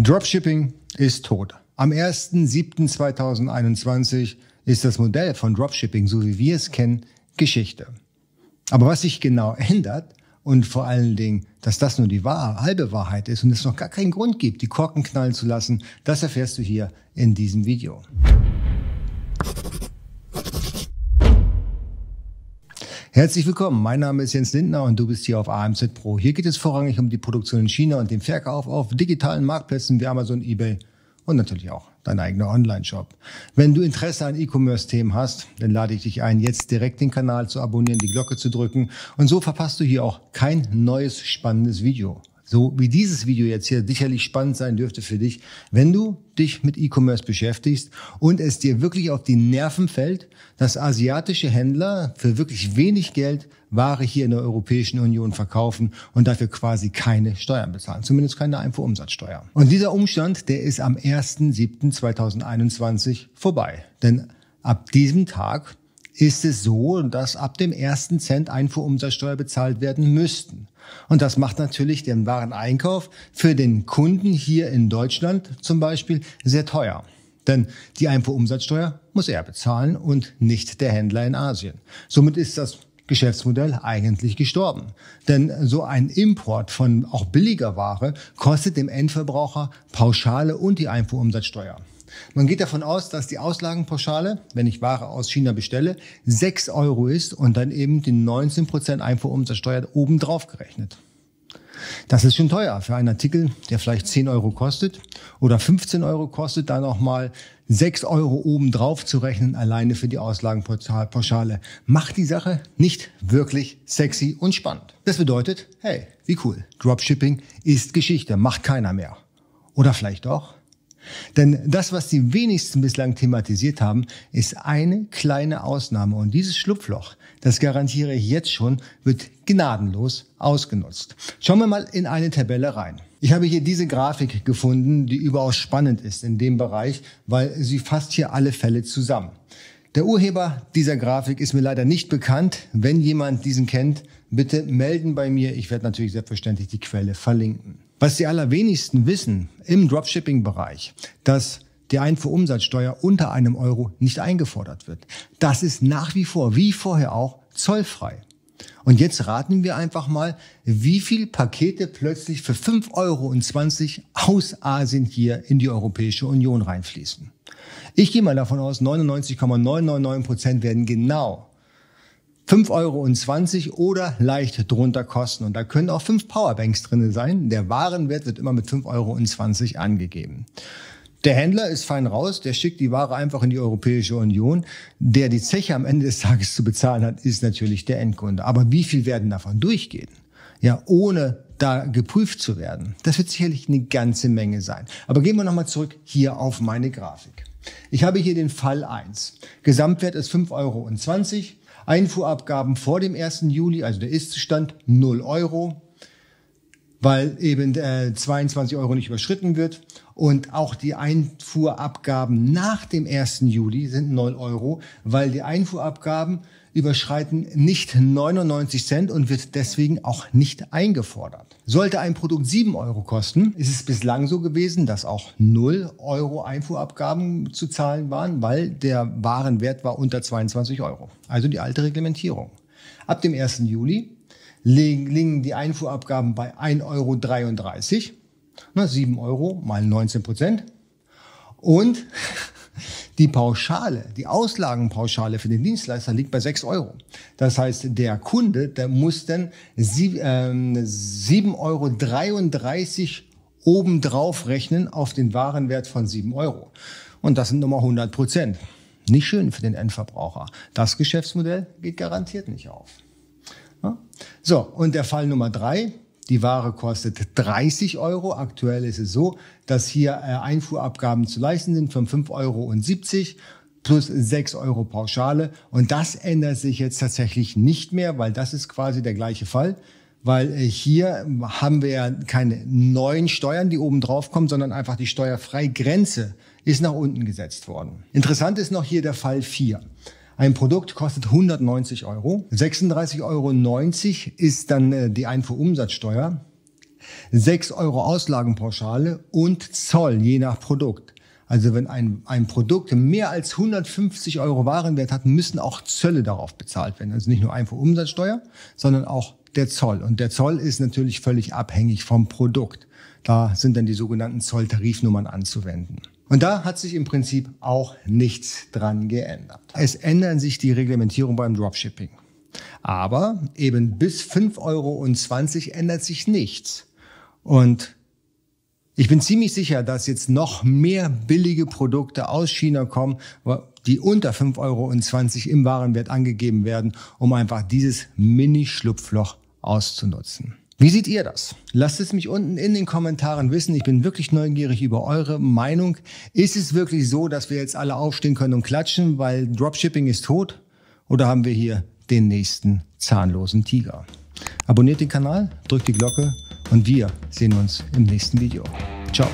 Dropshipping ist tot. Am 1.7.2021 ist das Modell von Dropshipping, so wie wir es kennen, Geschichte. Aber was sich genau ändert und vor allen Dingen, dass das nur die wahre, halbe Wahrheit ist und es noch gar keinen Grund gibt, die Korken knallen zu lassen, das erfährst du hier in diesem Video. Herzlich willkommen, mein Name ist Jens Lindner und du bist hier auf AMZ Pro. Hier geht es vorrangig um die Produktion in China und den Verkauf auf digitalen Marktplätzen wie Amazon, eBay und natürlich auch dein eigener Online-Shop. Wenn du Interesse an E-Commerce-Themen hast, dann lade ich dich ein, jetzt direkt den Kanal zu abonnieren, die Glocke zu drücken und so verpasst du hier auch kein neues spannendes Video so wie dieses Video jetzt hier sicherlich spannend sein dürfte für dich, wenn du dich mit E-Commerce beschäftigst und es dir wirklich auf die Nerven fällt, dass asiatische Händler für wirklich wenig Geld Ware hier in der Europäischen Union verkaufen und dafür quasi keine Steuern bezahlen, zumindest keine Einfuhrumsatzsteuer. Und dieser Umstand, der ist am 1.7.2021 vorbei. Denn ab diesem Tag ist es so, dass ab dem ersten Cent Einfuhrumsatzsteuer bezahlt werden müssten. Und das macht natürlich den Wareneinkauf für den Kunden hier in Deutschland zum Beispiel sehr teuer. Denn die Einfuhrumsatzsteuer muss er bezahlen und nicht der Händler in Asien. Somit ist das Geschäftsmodell eigentlich gestorben. Denn so ein Import von auch billiger Ware kostet dem Endverbraucher Pauschale und die Einfuhrumsatzsteuer. Man geht davon aus, dass die Auslagenpauschale, wenn ich Ware aus China bestelle, 6 Euro ist und dann eben die 19% Einfuhrumsatzsteuer obendrauf gerechnet. Das ist schon teuer für einen Artikel, der vielleicht 10 Euro kostet oder 15 Euro kostet, dann nochmal 6 Euro obendrauf zu rechnen, alleine für die Auslagenpauschale. Macht die Sache nicht wirklich sexy und spannend. Das bedeutet, hey, wie cool, Dropshipping ist Geschichte, macht keiner mehr. Oder vielleicht doch? Denn das, was die wenigsten bislang thematisiert haben, ist eine kleine Ausnahme. Und dieses Schlupfloch, das garantiere ich jetzt schon, wird gnadenlos ausgenutzt. Schauen wir mal in eine Tabelle rein. Ich habe hier diese Grafik gefunden, die überaus spannend ist in dem Bereich, weil sie fasst hier alle Fälle zusammen. Der Urheber dieser Grafik ist mir leider nicht bekannt. Wenn jemand diesen kennt, bitte melden bei mir. Ich werde natürlich selbstverständlich die Quelle verlinken. Was die allerwenigsten wissen im Dropshipping-Bereich, dass die Einfuhrumsatzsteuer unter einem Euro nicht eingefordert wird. Das ist nach wie vor, wie vorher auch, zollfrei. Und jetzt raten wir einfach mal, wie viel Pakete plötzlich für 5,20 Euro aus Asien hier in die Europäische Union reinfließen. Ich gehe mal davon aus, 99,999 Prozent werden genau 5,20 Euro oder leicht drunter kosten. Und da können auch fünf Powerbanks drin sein. Der Warenwert wird immer mit 5,20 Euro angegeben. Der Händler ist fein raus, der schickt die Ware einfach in die Europäische Union. Der die Zeche am Ende des Tages zu bezahlen hat, ist natürlich der Endkunde. Aber wie viel werden davon durchgehen? Ja, ohne da geprüft zu werden. Das wird sicherlich eine ganze Menge sein. Aber gehen wir nochmal zurück hier auf meine Grafik. Ich habe hier den Fall 1. Gesamtwert ist 5,20 Euro. Einfuhrabgaben vor dem 1. Juli, also der Ist-Stand 0 Euro, weil eben äh, 22 Euro nicht überschritten wird. Und auch die Einfuhrabgaben nach dem 1. Juli sind 0 Euro, weil die Einfuhrabgaben überschreiten nicht 99 Cent und wird deswegen auch nicht eingefordert. Sollte ein Produkt 7 Euro kosten, ist es bislang so gewesen, dass auch 0 Euro Einfuhrabgaben zu zahlen waren, weil der Warenwert war unter 22 Euro. Also die alte Reglementierung. Ab dem 1. Juli liegen die Einfuhrabgaben bei 1,33 Euro. 7 Euro mal 19 Prozent. Und die Pauschale, die Auslagenpauschale für den Dienstleister liegt bei 6 Euro. Das heißt, der Kunde, der muss dann 7,33 Euro obendrauf rechnen auf den Warenwert von 7 Euro. Und das sind nochmal 100 Prozent. Nicht schön für den Endverbraucher. Das Geschäftsmodell geht garantiert nicht auf. So, und der Fall Nummer drei, die Ware kostet 30 Euro. Aktuell ist es so, dass hier äh, Einfuhrabgaben zu leisten sind von 5,70 Euro plus 6 Euro Pauschale. Und das ändert sich jetzt tatsächlich nicht mehr, weil das ist quasi der gleiche Fall. Weil äh, hier haben wir ja keine neuen Steuern, die oben drauf kommen, sondern einfach die Steuerfreigrenze ist nach unten gesetzt worden. Interessant ist noch hier der Fall 4. Ein Produkt kostet 190 Euro. 36,90 Euro ist dann äh, die Einfuhrumsatzsteuer. 6 Euro Auslagenpauschale und Zoll je nach Produkt. Also wenn ein, ein Produkt mehr als 150 Euro Warenwert hat, müssen auch Zölle darauf bezahlt werden. Also nicht nur einfach Umsatzsteuer, sondern auch der Zoll. Und der Zoll ist natürlich völlig abhängig vom Produkt. Da sind dann die sogenannten Zolltarifnummern anzuwenden. Und da hat sich im Prinzip auch nichts dran geändert. Es ändern sich die Reglementierung beim Dropshipping. Aber eben bis 5,20 Euro ändert sich nichts. Und ich bin ziemlich sicher, dass jetzt noch mehr billige Produkte aus China kommen, die unter 5,20 Euro im Warenwert angegeben werden, um einfach dieses Mini-Schlupfloch auszunutzen. Wie seht ihr das? Lasst es mich unten in den Kommentaren wissen. Ich bin wirklich neugierig über eure Meinung. Ist es wirklich so, dass wir jetzt alle aufstehen können und klatschen, weil Dropshipping ist tot? Oder haben wir hier den nächsten zahnlosen Tiger? Abonniert den Kanal, drückt die Glocke und wir sehen uns im nächsten Video. Ciao.